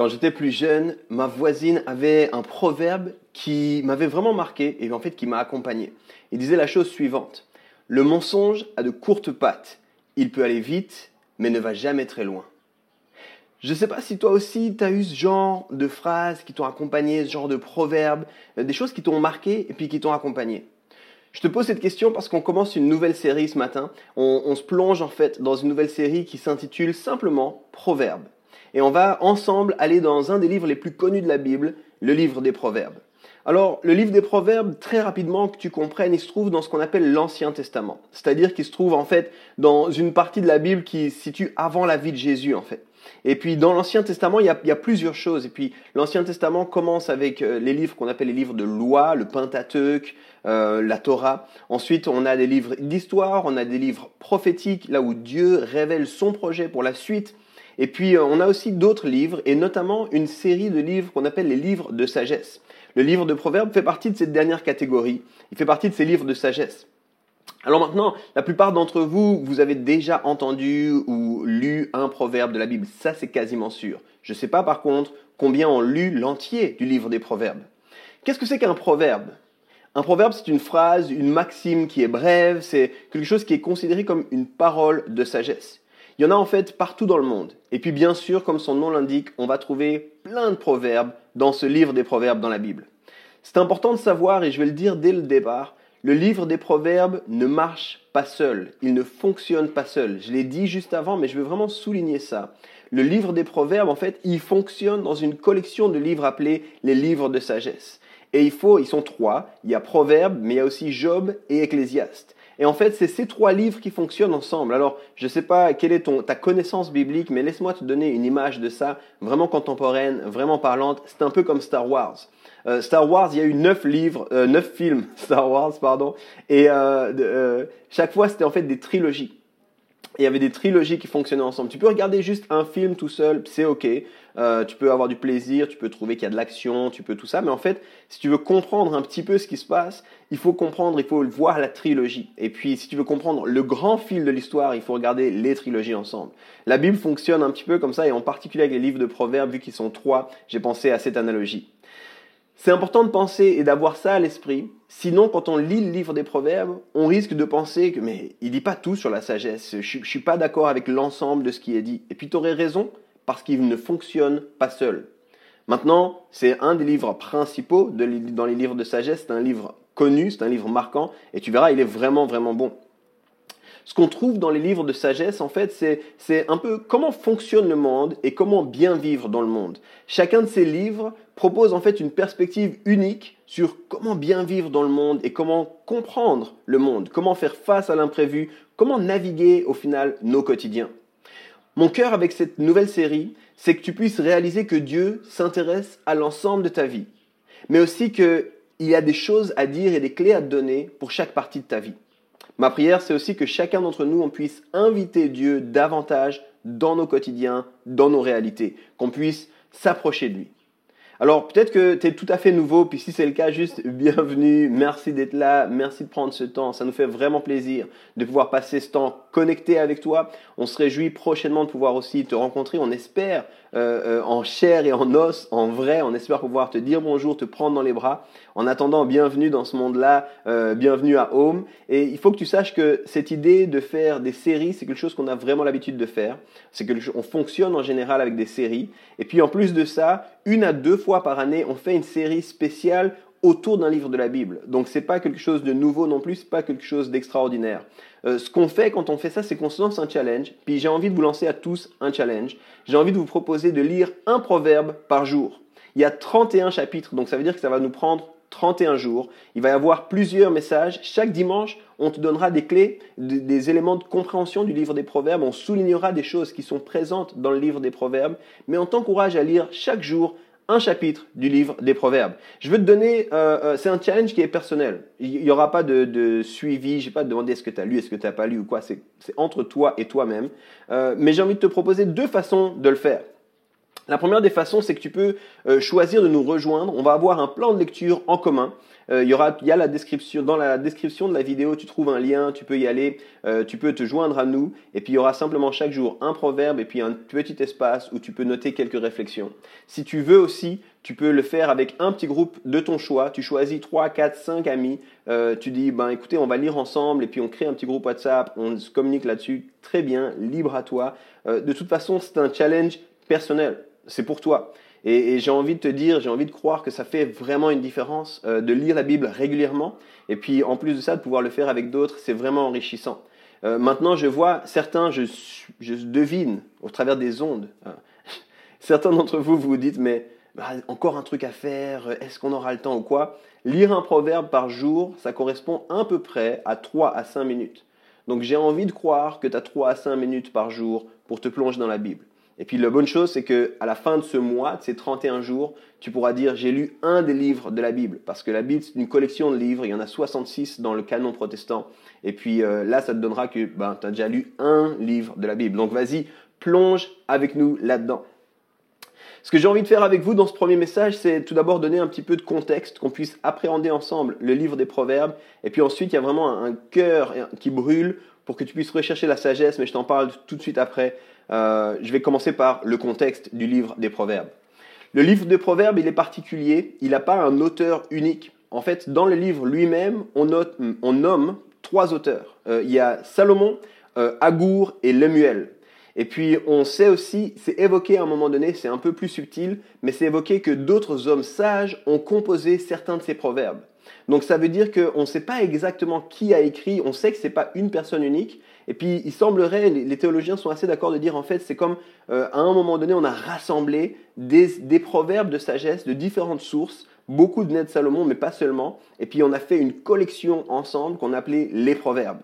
Quand j'étais plus jeune, ma voisine avait un proverbe qui m'avait vraiment marqué et en fait qui m'a accompagné. Il disait la chose suivante. Le mensonge a de courtes pattes. Il peut aller vite, mais ne va jamais très loin. Je ne sais pas si toi aussi tu as eu ce genre de phrases qui t'ont accompagné, ce genre de proverbes, euh, des choses qui t'ont marqué et puis qui t'ont accompagné. Je te pose cette question parce qu'on commence une nouvelle série ce matin. On, on se plonge en fait dans une nouvelle série qui s'intitule simplement Proverbes et on va ensemble aller dans un des livres les plus connus de la Bible, le livre des Proverbes. Alors, le livre des Proverbes, très rapidement, que tu comprennes, il se trouve dans ce qu'on appelle l'Ancien Testament. C'est-à-dire qu'il se trouve, en fait, dans une partie de la Bible qui se situe avant la vie de Jésus, en fait. Et puis, dans l'Ancien Testament, il y, a, plusieurs choses. Et puis, l'Ancien Testament commence avec euh, les livres qu'on appelle les livres de loi, le Pentateuque, euh, la Torah. Ensuite, on a des livres d'histoire, on a des livres prophétiques, là où Dieu révèle son projet pour la suite. Et puis, euh, on a aussi d'autres livres, et notamment une série de livres qu'on appelle les livres de sagesse. Le livre de Proverbes fait partie de cette dernière catégorie. Il fait partie de ces livres de sagesse. Alors maintenant, la plupart d'entre vous, vous avez déjà entendu ou lu un proverbe de la Bible. Ça, c'est quasiment sûr. Je ne sais pas par contre combien ont lu l'entier du livre des proverbes. Qu'est-ce que c'est qu'un proverbe? Un proverbe, c'est une phrase, une maxime qui est brève, c'est quelque chose qui est considéré comme une parole de sagesse. Il y en a en fait partout dans le monde. Et puis bien sûr, comme son nom l'indique, on va trouver plein de proverbes dans ce livre des proverbes dans la Bible. C'est important de savoir, et je vais le dire dès le départ, le livre des proverbes ne marche pas seul, il ne fonctionne pas seul. Je l'ai dit juste avant, mais je veux vraiment souligner ça. Le livre des proverbes, en fait, il fonctionne dans une collection de livres appelés les livres de sagesse. Et il faut, ils sont trois. Il y a Proverbes, mais il y a aussi Job et Ecclésiaste. Et en fait, c'est ces trois livres qui fonctionnent ensemble. Alors, je ne sais pas quelle est ta connaissance biblique, mais laisse-moi te donner une image de ça, vraiment contemporaine, vraiment parlante. C'est un peu comme Star Wars. Euh, Star Wars, il y a eu neuf livres, euh, neuf films Star Wars, pardon, et euh, chaque fois c'était en fait des trilogies il y avait des trilogies qui fonctionnaient ensemble. Tu peux regarder juste un film tout seul, c'est ok. Euh, tu peux avoir du plaisir, tu peux trouver qu'il y a de l'action, tu peux tout ça. Mais en fait, si tu veux comprendre un petit peu ce qui se passe, il faut comprendre, il faut voir la trilogie. Et puis, si tu veux comprendre le grand fil de l'histoire, il faut regarder les trilogies ensemble. La Bible fonctionne un petit peu comme ça, et en particulier avec les livres de Proverbes, vu qu'ils sont trois, j'ai pensé à cette analogie. C'est important de penser et d'avoir ça à l'esprit. Sinon, quand on lit le livre des Proverbes, on risque de penser que, mais il dit pas tout sur la sagesse. Je, ne suis pas d'accord avec l'ensemble de ce qui est dit. Et puis, tu aurais raison, parce qu'il ne fonctionne pas seul. Maintenant, c'est un des livres principaux dans les livres de sagesse. C'est un livre connu, c'est un livre marquant. Et tu verras, il est vraiment, vraiment bon ce qu'on trouve dans les livres de sagesse, en fait, c'est un peu comment fonctionne le monde et comment bien vivre dans le monde. Chacun de ces livres propose en fait une perspective unique sur comment bien vivre dans le monde et comment comprendre le monde, comment faire face à l'imprévu, comment naviguer au final nos quotidiens. Mon cœur avec cette nouvelle série, c'est que tu puisses réaliser que Dieu s'intéresse à l'ensemble de ta vie, mais aussi qu'il y a des choses à dire et des clés à te donner pour chaque partie de ta vie. Ma prière, c'est aussi que chacun d'entre nous, on puisse inviter Dieu davantage dans nos quotidiens, dans nos réalités, qu'on puisse s'approcher de lui. Alors peut-être que tu es tout à fait nouveau, puis si c'est le cas, juste bienvenue, merci d'être là, merci de prendre ce temps, ça nous fait vraiment plaisir de pouvoir passer ce temps connecté avec toi. On se réjouit prochainement de pouvoir aussi te rencontrer, on espère euh, euh, en chair et en os, en vrai, on espère pouvoir te dire bonjour, te prendre dans les bras. En attendant, bienvenue dans ce monde-là, euh, bienvenue à Home. Et il faut que tu saches que cette idée de faire des séries, c'est quelque chose qu'on a vraiment l'habitude de faire. C'est que on fonctionne en général avec des séries. Et puis en plus de ça, une à deux fois par année, on fait une série spéciale autour d'un livre de la Bible. Donc c'est pas quelque chose de nouveau non plus, c'est pas quelque chose d'extraordinaire. Euh, ce qu'on fait quand on fait ça, c'est qu'on se lance un challenge. Puis j'ai envie de vous lancer à tous un challenge. J'ai envie de vous proposer de lire un proverbe par jour. Il y a 31 chapitres, donc ça veut dire que ça va nous prendre 31 jours. Il va y avoir plusieurs messages. Chaque dimanche, on te donnera des clés, des éléments de compréhension du livre des Proverbes. On soulignera des choses qui sont présentes dans le livre des Proverbes. Mais on t'encourage à lire chaque jour un chapitre du livre des Proverbes. Je veux te donner, euh, euh, c'est un challenge qui est personnel. Il n'y aura pas de, suivi, je vais pas te demander est-ce que tu as lu, est-ce que tu n'as pas lu ou quoi. C'est entre toi et toi-même. Euh, mais j'ai envie de te proposer deux façons de le faire. La première des façons, c'est que tu peux choisir de nous rejoindre. On va avoir un plan de lecture en commun. Euh, il y aura, il y a la description, dans la description de la vidéo, tu trouves un lien, tu peux y aller, euh, tu peux te joindre à nous, et puis il y aura simplement chaque jour un proverbe et puis un petit espace où tu peux noter quelques réflexions. Si tu veux aussi, tu peux le faire avec un petit groupe de ton choix. Tu choisis 3, 4, 5 amis. Euh, tu dis, ben écoutez, on va lire ensemble et puis on crée un petit groupe WhatsApp. On se communique là-dessus. Très bien, libre à toi. de toute façon, c'est un challenge personnel. C'est pour toi. Et, j'ai envie de te dire, j'ai envie de croire que ça fait vraiment une différence euh, de lire la Bible régulièrement. Et puis en plus de ça, de pouvoir le faire avec d'autres, c'est vraiment enrichissant. Euh, maintenant, je vois certains, je, devine au travers des ondes. Hein. certains d'entre vous, vous vous dites, mais bah, encore un truc à faire, est-ce qu'on aura le temps ou quoi? Lire un proverbe par jour, ça correspond à peu près à 3 à 5 minutes. Donc j'ai envie de croire que tu as 3 à 5 minutes par jour pour te plonger dans la Bible. Et puis la bonne chose, c'est qu'à la fin de ce mois, de ces 31 jours, tu pourras dire j'ai lu un des livres de la Bible. Parce que la Bible, c'est une collection de livres. Il y en a 66 dans le canon protestant. Et puis euh, là, ça te donnera que ben, tu as déjà lu un livre de la Bible. Donc vas-y, plonge avec nous là-dedans. Ce que j'ai envie de faire avec vous dans ce premier message, c'est tout d'abord donner un petit peu de contexte, qu'on puisse appréhender ensemble le livre des Proverbes. Et puis ensuite, il y a vraiment un cœur qui brûle pour que tu puisses rechercher la sagesse, mais je t'en parle tout de suite après. Euh, je vais commencer par le contexte du livre des Proverbes. Le livre des Proverbes, il est particulier, il n'a pas un auteur unique. En fait, dans le livre lui-même, on, nomme trois auteurs. Euh, il y a Salomon, euh, Agour et Lemuel. Et puis on sait aussi, c'est évoqué à un moment donné, c'est un peu plus subtil, mais c'est évoqué que d'autres hommes sages ont composé certains de ces proverbes. Donc ça veut dire qu'on ne sait pas exactement qui a écrit, on sait que ce n'est pas une personne unique, et puis, il semblerait, les, théologiens sont assez d'accord de dire, en fait, c'est comme euh, à un moment donné, on a rassemblé des, proverbes de sagesse de différentes sources, beaucoup de Ned Salomon, mais pas seulement, et puis on a fait une collection ensemble qu'on appelait les proverbes.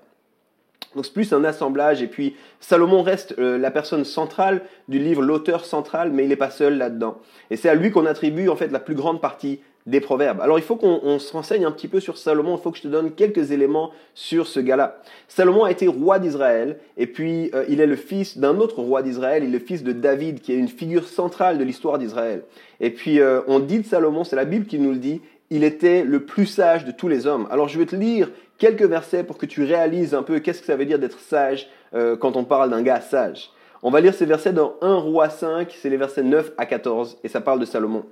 Donc c'est plus un assemblage, et puis Salomon reste euh, la personne centrale du livre, l'auteur central, mais il n'est pas seul là-dedans. Et c'est à lui qu'on attribue en fait la plus grande partie des proverbes. Alors il faut qu'on se renseigne un petit peu sur Salomon, il faut que je te donne quelques éléments sur ce gars-là. Salomon a été roi d'Israël, et puis euh, il est le fils d'un autre roi d'Israël, il est le fils de David, qui est une figure centrale de l'histoire d'Israël. Et puis euh, on dit de Salomon, c'est la Bible qui nous le dit, il était le plus sage de tous les hommes. Alors je vais te lire quelques versets pour que tu réalises un peu qu'est-ce que ça veut dire d'être sage euh, quand on parle d'un gars sage. On va lire ces versets dans 1 roi 5, c'est les versets 9 à 14, et ça parle de Salomon.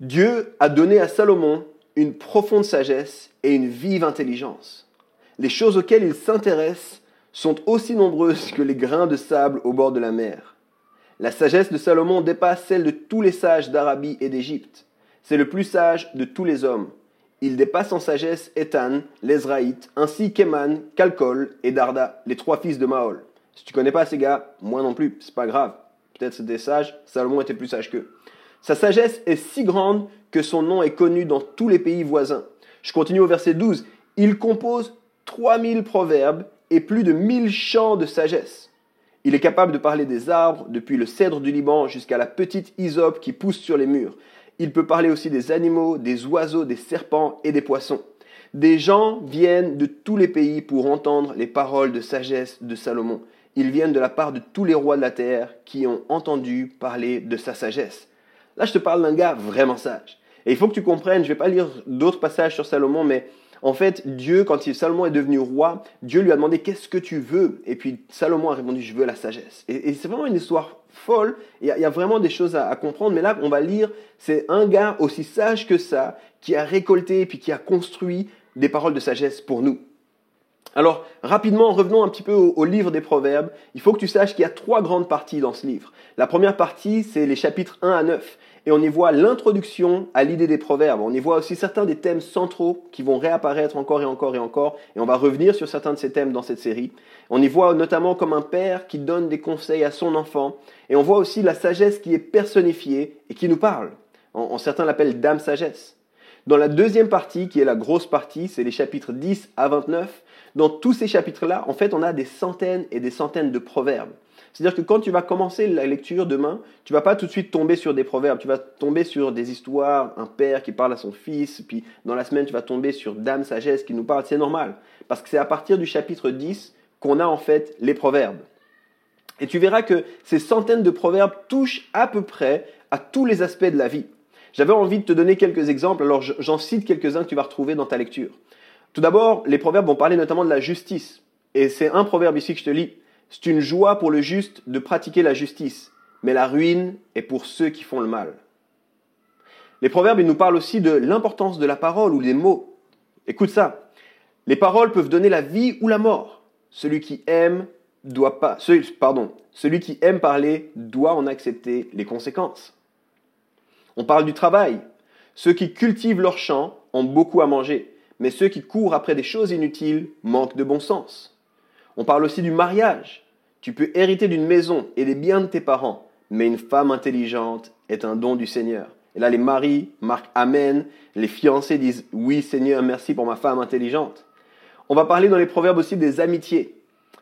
Dieu a donné à Salomon une profonde sagesse et une vive intelligence. Les choses auxquelles il s'intéresse sont aussi nombreuses que les grains de sable au bord de la mer. La sagesse de Salomon dépasse celle de tous les sages d'Arabie et d'Égypte. C'est le plus sage de tous les hommes. Il dépasse en sagesse Ethan, l'Ezraïte, ainsi qu'Eman, Kalkol et Darda, les trois fils de Maol. Si tu connais pas ces gars, moi non plus, c'est pas grave. Peut-être c'était sage, Salomon était plus sage qu'eux. Sa sagesse est si grande que son nom est connu dans tous les pays voisins. Je continue au verset 12. Il compose 3000 proverbes et plus de 1000 chants de sagesse. Il est capable de parler des arbres, depuis le cèdre du Liban jusqu'à la petite hysope qui pousse sur les murs. Il peut parler aussi des animaux, des oiseaux, des serpents et des poissons. Des gens viennent de tous les pays pour entendre les paroles de sagesse de Salomon. Ils viennent de la part de tous les rois de la terre qui ont entendu parler de sa sagesse. Là, je te parle d'un gars vraiment sage. Et il faut que tu comprennes, je ne vais pas lire d'autres passages sur Salomon, mais en fait, Dieu, quand Salomon est devenu roi, Dieu lui a demandé qu'est-ce que tu veux? Et puis Salomon a répondu, je veux la sagesse. Et, c'est vraiment une histoire folle. Il y, a, vraiment des choses à, comprendre. Mais là, on va lire, c'est un gars aussi sage que ça, qui a récolté et puis qui a construit des paroles de sagesse pour nous. Alors, rapidement, revenons un petit peu au, livre des Proverbes. Il faut que tu saches qu'il y a trois grandes parties dans ce livre. La première partie, c'est les chapitres 1 à 9. Et on y voit l'introduction à l'idée des proverbes. On y voit aussi certains des thèmes centraux qui vont réapparaître encore et encore et encore. Et on va revenir sur certains de ces thèmes dans cette série. On y voit notamment comme un père qui donne des conseils à son enfant. Et on voit aussi la sagesse qui est personnifiée et qui nous parle. certains l'appellent dame sagesse. Dans la deuxième partie, qui est la grosse partie, c'est les chapitres 10 à 29, dans tous ces chapitres-là, en fait, on a des centaines et des centaines de proverbes. C'est-à-dire que quand tu vas commencer la lecture demain, tu vas pas tout de suite tomber sur des proverbes, tu vas tomber sur des histoires, un père qui parle à son fils, puis dans la semaine tu vas tomber sur Dame Sagesse qui nous parle, c'est normal, parce que c'est à partir du chapitre 10 qu'on a en fait les proverbes. Et tu verras que ces centaines de proverbes touchent à peu près à tous les aspects de la vie. J'avais envie de te donner quelques exemples, alors j'en cite quelques-uns que tu vas retrouver dans ta lecture. Tout d'abord, les proverbes vont parler notamment de la justice. Et c'est un proverbe ici que je te lis. C'est une joie pour le juste de pratiquer la justice, mais la ruine est pour ceux qui font le mal. Les proverbes, nous parlent aussi de l'importance de la parole ou des mots. Écoute ça. Les paroles peuvent donner la vie ou la mort. Celui qui aime doit pas, celui, celui qui aime parler doit en accepter les conséquences. On parle du travail. Ceux qui cultivent leur champ ont beaucoup à manger mais ceux qui courent après des choses inutiles manquent de bon sens. On parle aussi du mariage. Tu peux hériter d'une maison et des biens de tes parents, mais une femme intelligente est un don du Seigneur. Et là, les maris marquent Amen, les fiancés disent Oui Seigneur, merci pour ma femme intelligente. On va parler dans les proverbes aussi des amitiés.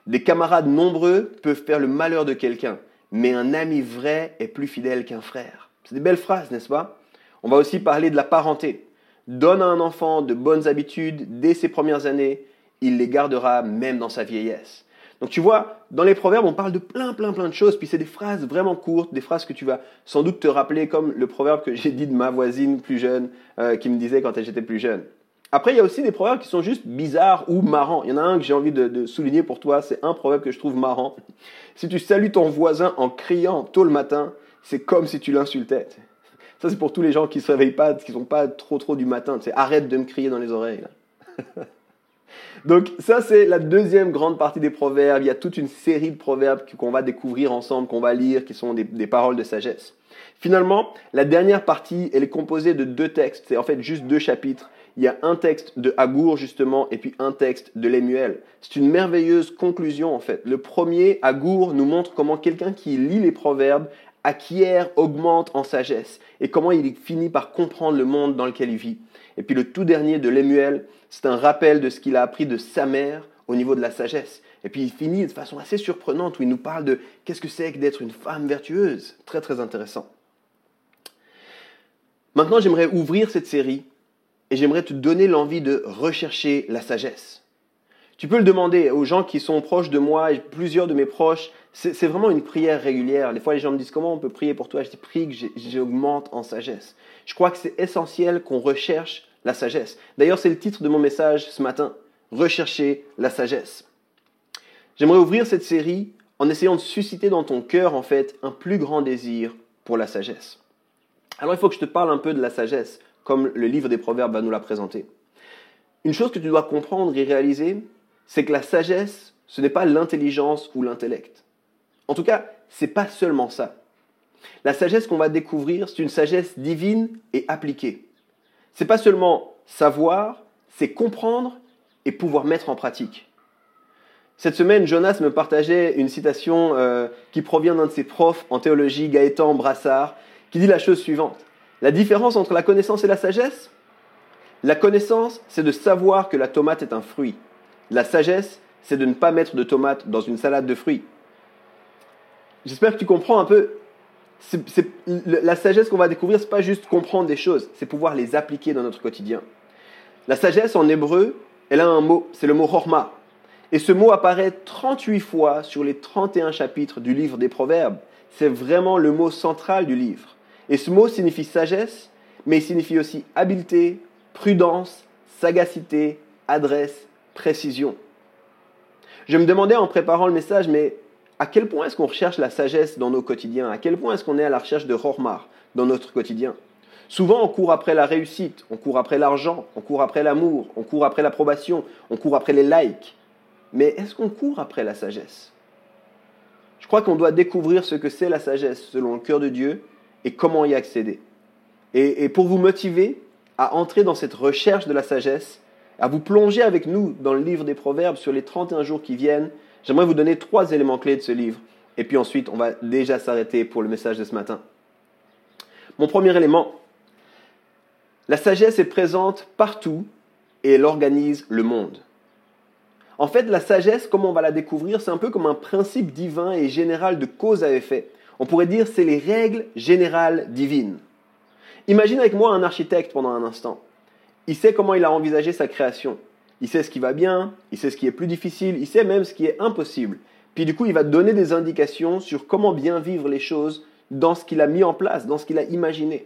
Des camarades nombreux peuvent faire le malheur de quelqu'un, mais un ami vrai est plus fidèle qu'un frère. C'est des belles phrases, n'est-ce pas? On va aussi parler de la parenté. Donne à un enfant de bonnes habitudes dès ses premières années, il les gardera même dans sa vieillesse. Donc tu vois, dans les proverbes, on parle de plein, plein, plein de choses, puis c'est des phrases vraiment courtes, des phrases que tu vas sans doute te rappeler, comme le proverbe que j'ai dit de ma voisine plus jeune, euh, qui me disait quand j'étais plus jeune. Après, il y a aussi des proverbes qui sont juste bizarres ou marrants. Il y en a un que j'ai envie de, souligner pour toi, c'est un proverbe que je trouve marrant. Si tu salues ton voisin en criant tôt le matin, c'est comme si tu l'insultais. Ça, c'est pour tous les gens qui ne se réveillent pas, qui ne sont pas trop trop du matin. Tu arrête de me crier dans les oreilles. Donc ça, c'est la deuxième grande partie des proverbes. Il y a toute une série de proverbes qu'on va découvrir ensemble, qu'on va lire, qui sont des, des, paroles de sagesse. Finalement, la dernière partie, elle est composée de deux textes. C'est en fait juste deux chapitres. Il y a un texte de Agour, justement, et puis un texte de Lemuel. C'est une merveilleuse conclusion, en fait. Le premier, Agour, nous montre comment quelqu'un qui lit les proverbes acquiert, augmente en sagesse, et comment il finit par comprendre le monde dans lequel il vit. Et puis le tout dernier de Lemuel, c'est un rappel de ce qu'il a appris de sa mère au niveau de la sagesse. Et puis il finit de façon assez surprenante où il nous parle de qu'est-ce que c'est que d'être une femme vertueuse. Très très intéressant. Maintenant j'aimerais ouvrir cette série et j'aimerais te donner l'envie de rechercher la sagesse. Tu peux le demander aux gens qui sont proches de moi, et plusieurs de mes proches, c'est vraiment une prière régulière. Des fois, les gens me disent comment on peut prier pour toi? Je dis prie que j'augmente en sagesse. Je crois que c'est essentiel qu'on recherche la sagesse. D'ailleurs, c'est le titre de mon message ce matin. Rechercher la sagesse. J'aimerais ouvrir cette série en essayant de susciter dans ton cœur, en un plus grand désir pour la sagesse. Alors, il faut que je te parle un peu de la sagesse, comme le livre des Proverbes va nous la présenter. Une chose que tu dois comprendre et réaliser, c'est que la sagesse, ce n'est pas l'intelligence ou l'intellect. En tout cas, c'est pas seulement ça. La sagesse qu'on va découvrir, c'est une sagesse divine et appliquée. C'est pas seulement savoir, c'est comprendre et pouvoir mettre en pratique. Cette semaine, Jonas me partageait une citation euh, qui provient d'un de ses profs en théologie, Gaëtan Brassard, qui dit la chose suivante. La différence entre la connaissance et la sagesse? La connaissance, c'est de savoir que la tomate est un fruit. La sagesse, c'est de ne pas mettre de tomate dans une salade de fruits. J'espère que tu comprends un peu. la sagesse qu'on va découvrir, n'est pas juste comprendre des choses, c'est pouvoir les appliquer dans notre quotidien. La sagesse en hébreu, elle a un mot, c'est le mot horma. Et ce mot apparaît 38 fois sur les 31 chapitres du livre des Proverbes. C'est vraiment le mot central du livre. Et ce mot signifie sagesse, mais il signifie aussi habileté, prudence, sagacité, adresse, précision. Je me demandais en préparant le message, mais à quel point est-ce qu'on recherche la sagesse dans nos quotidiens? À quel point est-ce qu'on est à la recherche de Rormar dans notre quotidien? Souvent, on court après la réussite, on court après l'argent, on court après l'amour, on court après l'approbation, on court après les likes. Mais est-ce qu'on court après la sagesse? Je crois qu'on doit découvrir ce que c'est la sagesse selon le cœur de Dieu et comment y accéder. Et, et pour vous motiver à entrer dans cette recherche de la sagesse, à vous plonger avec nous dans le livre des Proverbes sur les 31 jours qui viennent, J'aimerais vous donner trois éléments clés de ce livre. Et puis ensuite, on va déjà s'arrêter pour le message de ce matin. Mon premier élément, La sagesse est présente partout et elle organise le monde. En fait, la sagesse, comment on va la découvrir, c'est un peu comme un principe divin et général de cause à effet. On pourrait dire c'est les règles générales divines. Imagine avec moi un architecte pendant un instant. Il sait comment il a envisagé sa création. Il sait ce qui va bien, il sait ce qui est plus difficile, il sait même ce qui est impossible. Puis du coup, il va donner des indications sur comment bien vivre les choses dans ce qu'il a mis en place, dans ce qu'il a imaginé.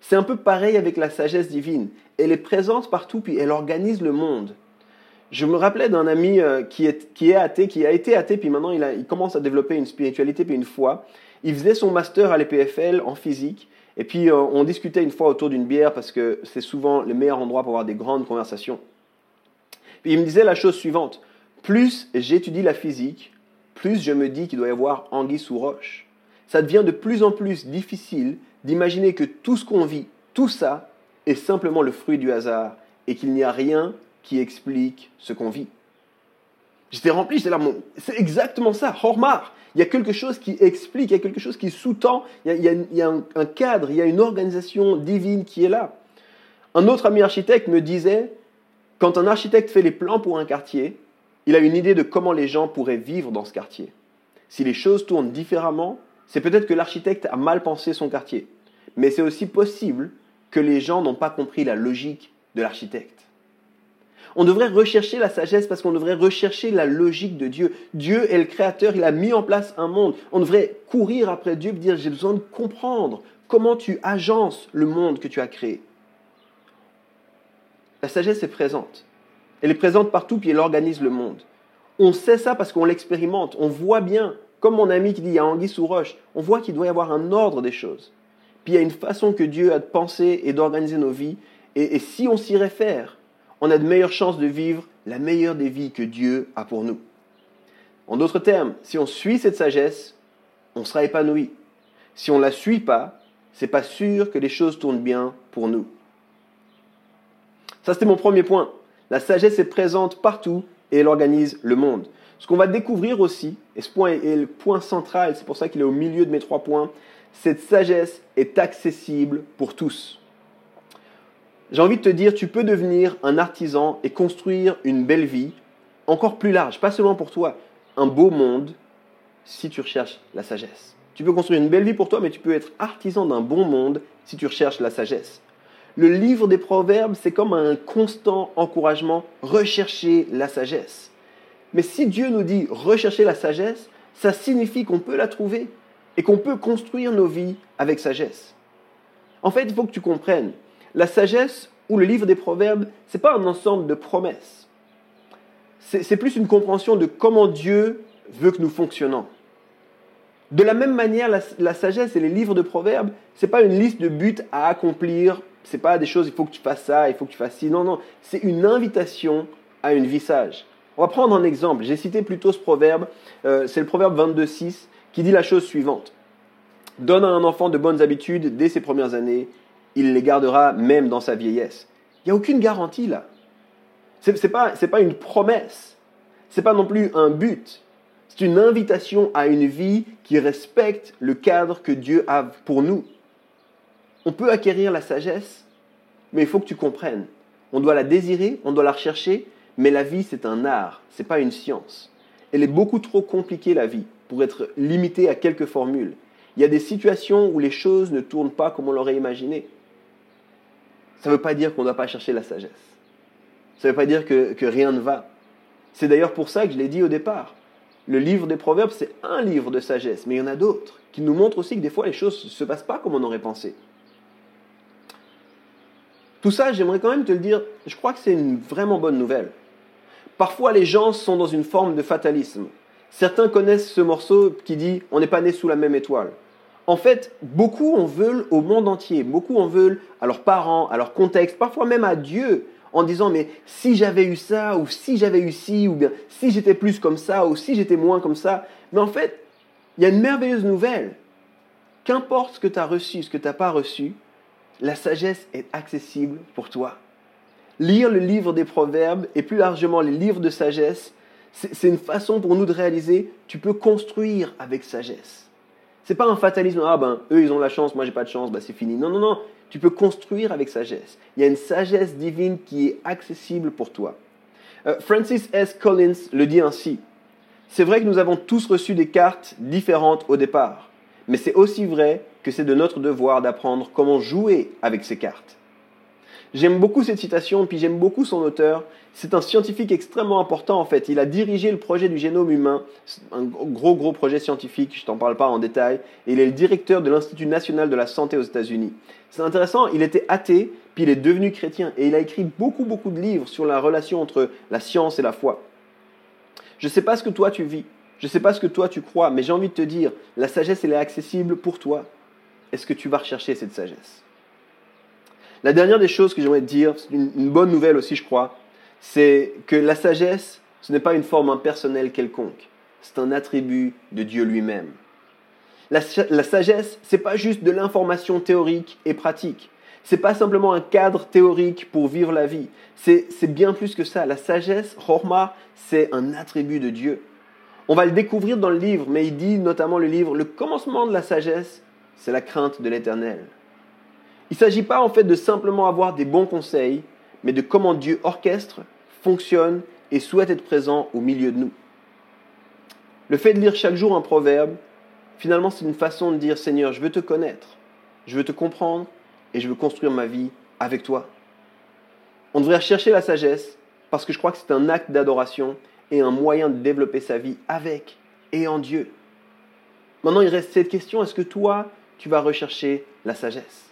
C'est un peu pareil avec la sagesse divine. Elle est présente partout, puis elle organise le monde. Je me rappelais d'un ami euh, qui est, qui est athée, qui a été athée, puis maintenant il, commence à développer une spiritualité, puis une foi. Il faisait son master à l'EPFL en physique, et puis euh, on discutait une fois autour d'une bière, parce que c'est souvent le meilleur endroit pour avoir des grandes conversations. Il me disait la chose suivante, plus j'étudie la physique, plus je me dis qu'il doit y avoir anguille sous roche. Ça devient de plus en plus difficile d'imaginer que tout ce qu'on vit, tout ça, est simplement le fruit du hasard et qu'il n'y a rien qui explique ce qu'on vit. J'étais rempli, j'étais là, c'est exactement ça, Hormar. Il y a quelque chose qui explique, il y a quelque chose qui sous-tend, il y a, un, cadre, il y a une organisation divine qui est là. Un autre ami architecte me disait, quand un architecte fait les plans pour un quartier, il a une idée de comment les gens pourraient vivre dans ce quartier. Si les choses tournent différemment, c'est peut-être que l'architecte a mal pensé son quartier. Mais c'est aussi possible que les gens n'ont pas compris la logique de l'architecte. On devrait rechercher la sagesse parce qu'on devrait rechercher la logique de Dieu. Dieu est le créateur, il a mis en place un monde. On devrait courir après Dieu et dire j'ai besoin de comprendre comment tu agences le monde que tu as créé. La sagesse est présente. Elle est présente partout puis elle organise le monde. On sait ça parce qu'on l'expérimente. On voit bien, comme mon ami qui dit il y a anguille sous roche, on voit qu'il doit y avoir un ordre des choses. Puis il y a une façon que Dieu a de penser et d'organiser nos vies. Et, et si on s'y réfère, on a de meilleures chances de vivre la meilleure des vies que Dieu a pour nous. En d'autres termes, si on suit cette sagesse, on sera épanoui. Si on ne la suit pas, c'est pas sûr que les choses tournent bien pour nous. Ça, c'était mon premier point. La sagesse est présente partout et elle organise le monde. Ce qu'on va découvrir aussi, et ce point est le point central, c'est pour ça qu'il est au milieu de mes trois points, cette sagesse est accessible pour tous. J'ai envie de te dire, tu peux devenir un artisan et construire une belle vie, encore plus large, pas seulement pour toi, un beau monde, si tu recherches la sagesse. Tu peux construire une belle vie pour toi, mais tu peux être artisan d'un bon monde si tu recherches la sagesse. Le livre des Proverbes, c'est comme un constant encouragement, rechercher la sagesse. Mais si Dieu nous dit rechercher la sagesse, ça signifie qu'on peut la trouver et qu'on peut construire nos vies avec sagesse. En fait, il faut que tu comprennes, la sagesse ou le livre des proverbes, ce n'est pas un ensemble de promesses. C'est plus une compréhension de comment Dieu veut que nous fonctionnons. De la même manière, la, sagesse et les livres de proverbes, ce n'est pas une liste de buts à accomplir, ce n'est pas des choses, il faut que tu fasses ça, il faut que tu fasses ci. Non, non, c'est une invitation à une vie sage. On va prendre un exemple. J'ai cité plutôt ce proverbe, euh, c'est le proverbe 22.6 qui dit la chose suivante. Donne à un enfant de bonnes habitudes dès ses premières années, il les gardera même dans sa vieillesse. Il n'y a aucune garantie là. Ce n'est pas, pas une promesse. Ce n'est pas non plus un but. C'est une invitation à une vie qui respecte le cadre que Dieu a pour nous. On peut acquérir la sagesse, mais il faut que tu comprennes. On doit la désirer, on doit la rechercher, mais la vie c'est un art, ce n'est pas une science. Elle est beaucoup trop compliquée la vie pour être limitée à quelques formules. Il y a des situations où les choses ne tournent pas comme on l'aurait imaginé. Ça ne veut pas dire qu'on ne doit pas chercher la sagesse. Ça ne veut pas dire que, que rien ne va. C'est d'ailleurs pour ça que je l'ai dit au départ. Le livre des Proverbes, c'est un livre de sagesse, mais il y en a d'autres qui nous montrent aussi que des fois les choses ne se passent pas comme on aurait pensé. Tout ça, j'aimerais quand même te le dire, je crois que c'est une vraiment bonne nouvelle. Parfois, les gens sont dans une forme de fatalisme. Certains connaissent ce morceau qui dit On n'est pas né sous la même étoile en fait, beaucoup en veulent au monde entier, beaucoup en veulent à leurs parents, à leur contexte, parfois même à Dieu, en disant mais si j'avais eu ça, ou si j'avais eu ci, ou bien si j'étais plus comme ça, ou si j'étais moins comme ça. Mais en fait, il y a une merveilleuse nouvelle. Qu'importe ce que tu as reçu, ce que tu n'as pas reçu, la sagesse est accessible pour toi. Lire le livre des proverbes et plus largement les livres de sagesse, c'est une façon pour nous de réaliser, tu peux construire avec sagesse. C'est pas un fatalisme, ah ben eux ils ont la chance, moi j'ai pas de chance, bah c'est fini. Non, non, non, tu peux construire avec sagesse. Il y a une sagesse divine qui est accessible pour toi. Euh, Francis S. Collins le dit ainsi. C'est vrai que nous avons tous reçu des cartes différentes au départ, mais c'est aussi vrai que c'est de notre devoir d'apprendre comment jouer avec ces cartes. J'aime beaucoup cette citation, puis j'aime beaucoup son auteur. C'est un scientifique extrêmement important en fait. Il a dirigé le projet du génome humain, un gros gros projet scientifique, je t'en parle pas en détail. Et il est le directeur de l'Institut national de la santé aux États-Unis. C'est intéressant, il était athée, puis il est devenu chrétien, et il a écrit beaucoup beaucoup de livres sur la relation entre la science et la foi. Je ne sais pas ce que toi tu vis, je ne sais pas ce que toi tu crois, mais j'ai envie de te dire, la sagesse elle est accessible pour toi. Est-ce que tu vas rechercher cette sagesse? La dernière des choses que j'aimerais dire, c'est une, bonne nouvelle aussi, je crois, c'est que la sagesse, ce n'est pas une forme impersonnelle quelconque. C'est un attribut de Dieu lui-même. La, la sagesse, c'est pas juste de l'information théorique et pratique. C'est pas simplement un cadre théorique pour vivre la vie. C'est bien plus que ça. La sagesse, Chorma, c'est un attribut de Dieu. On va le découvrir dans le livre, mais il dit notamment le livre, le commencement de la sagesse, c'est la crainte de l'éternel. Il ne s'agit pas en fait de simplement avoir des bons conseils, mais de comment Dieu orchestre, fonctionne et souhaite être présent au milieu de nous. Le fait de lire chaque jour un proverbe, finalement c'est une façon de dire Seigneur, je veux te connaître, je veux te comprendre et je veux construire ma vie avec toi. On devrait rechercher la sagesse parce que je crois que c'est un acte d'adoration et un moyen de développer sa vie avec et en Dieu. Maintenant, il reste cette question, est-ce que toi, tu vas rechercher la sagesse?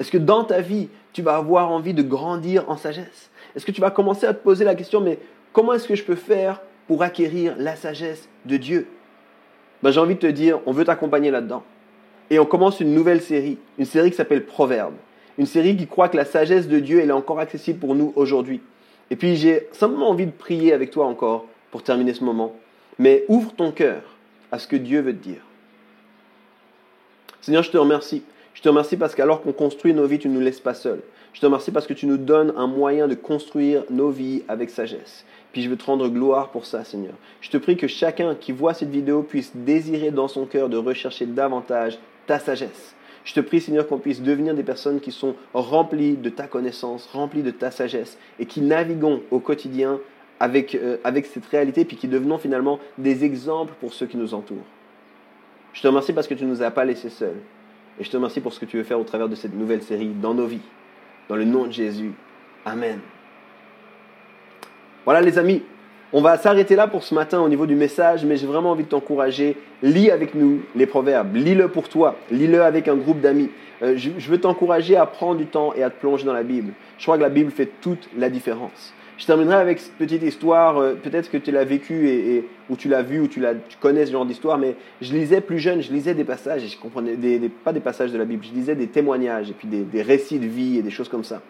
Est-ce que dans ta vie, tu vas avoir envie de grandir en sagesse? Est-ce que tu vas commencer à te poser la question, mais comment est-ce que je peux faire pour acquérir la sagesse de Dieu? Ben, J'ai envie de te dire, on veut t'accompagner là-dedans. Et on commence une nouvelle série, une série qui s'appelle Proverbes. Une série qui croit que la sagesse de Dieu, est encore accessible pour nous aujourd'hui. Et puis j'ai simplement envie de prier avec toi encore pour terminer ce moment. Mais ouvre ton cœur à ce que Dieu veut te dire. Seigneur, je te remercie je te remercie parce qu'alors qu'on construit nos vies, tu ne nous laisses pas seuls. Je te remercie parce que tu nous donnes un moyen de construire nos vies avec sagesse. Puis je veux te rendre gloire pour ça, Seigneur. Je te prie que chacun qui voit cette vidéo puisse désirer dans son cœur de rechercher davantage ta sagesse. Je te prie, Seigneur, qu'on puisse devenir des personnes qui sont remplies de ta connaissance, remplies de ta sagesse, et qui naviguons au quotidien avec, euh, avec cette réalité, puis qui devenons finalement des exemples pour ceux qui nous entourent. Je te remercie parce que tu ne nous as pas laissés seuls. Et je te remercie pour ce que tu veux faire au travers de cette nouvelle série dans nos vies. Dans le nom de Jésus. Amen. Voilà les amis, on va s'arrêter là pour ce matin au niveau du message, mais j'ai vraiment envie de t'encourager. Lis avec nous les proverbes, lis-le pour toi, lis-le avec un groupe d'amis. Euh, je, veux t'encourager à prendre du temps et à te plonger dans la Bible. Je crois que la Bible fait toute la différence. Je terminerai avec cette petite histoire, euh, peut-être que tu l'as vécue et, ou tu l'as vue ou tu, tu connais ce genre d'histoire, mais je lisais plus jeune, je lisais des passages et je comprenais, pas des passages de la Bible, je lisais des témoignages et puis des, récits de vie et des choses comme ça.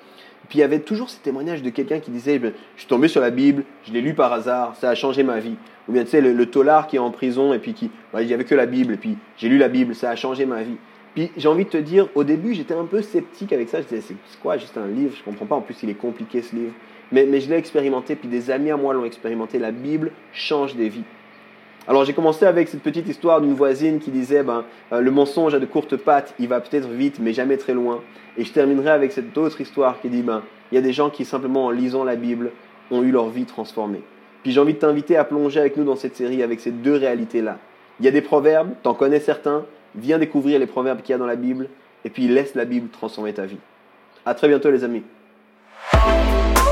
Puis il y avait toujours ces témoignages de quelqu'un qui disait Je suis tombé sur la Bible, je l'ai lu par hasard, ça a changé ma vie. Ou bien tu sais, le, le tolard qui est en prison et puis qui, il n'y avait que la Bible, et puis j'ai lu la Bible, ça a changé ma vie. Puis j'ai envie de te dire, au début, j'étais un peu sceptique avec ça. Je disais, c'est quoi, juste un livre? Je comprends pas. En plus, il est compliqué ce livre. Mais, je l'ai expérimenté, puis des amis à moi l'ont expérimenté. La Bible change des vies. Alors j'ai commencé avec cette petite histoire d'une voisine qui disait ben, euh, le mensonge a de courtes pattes, il va peut-être vite mais jamais très loin. Et je terminerai avec cette autre histoire qui dit ben, il y a des gens qui simplement en lisant la Bible ont eu leur vie transformée. Puis j'ai envie de t'inviter à plonger avec nous dans cette série avec ces deux réalités-là. Il y a des proverbes, t'en connais certains, viens découvrir les proverbes qu'il y a dans la Bible et puis laisse la Bible transformer ta vie. À très bientôt les amis.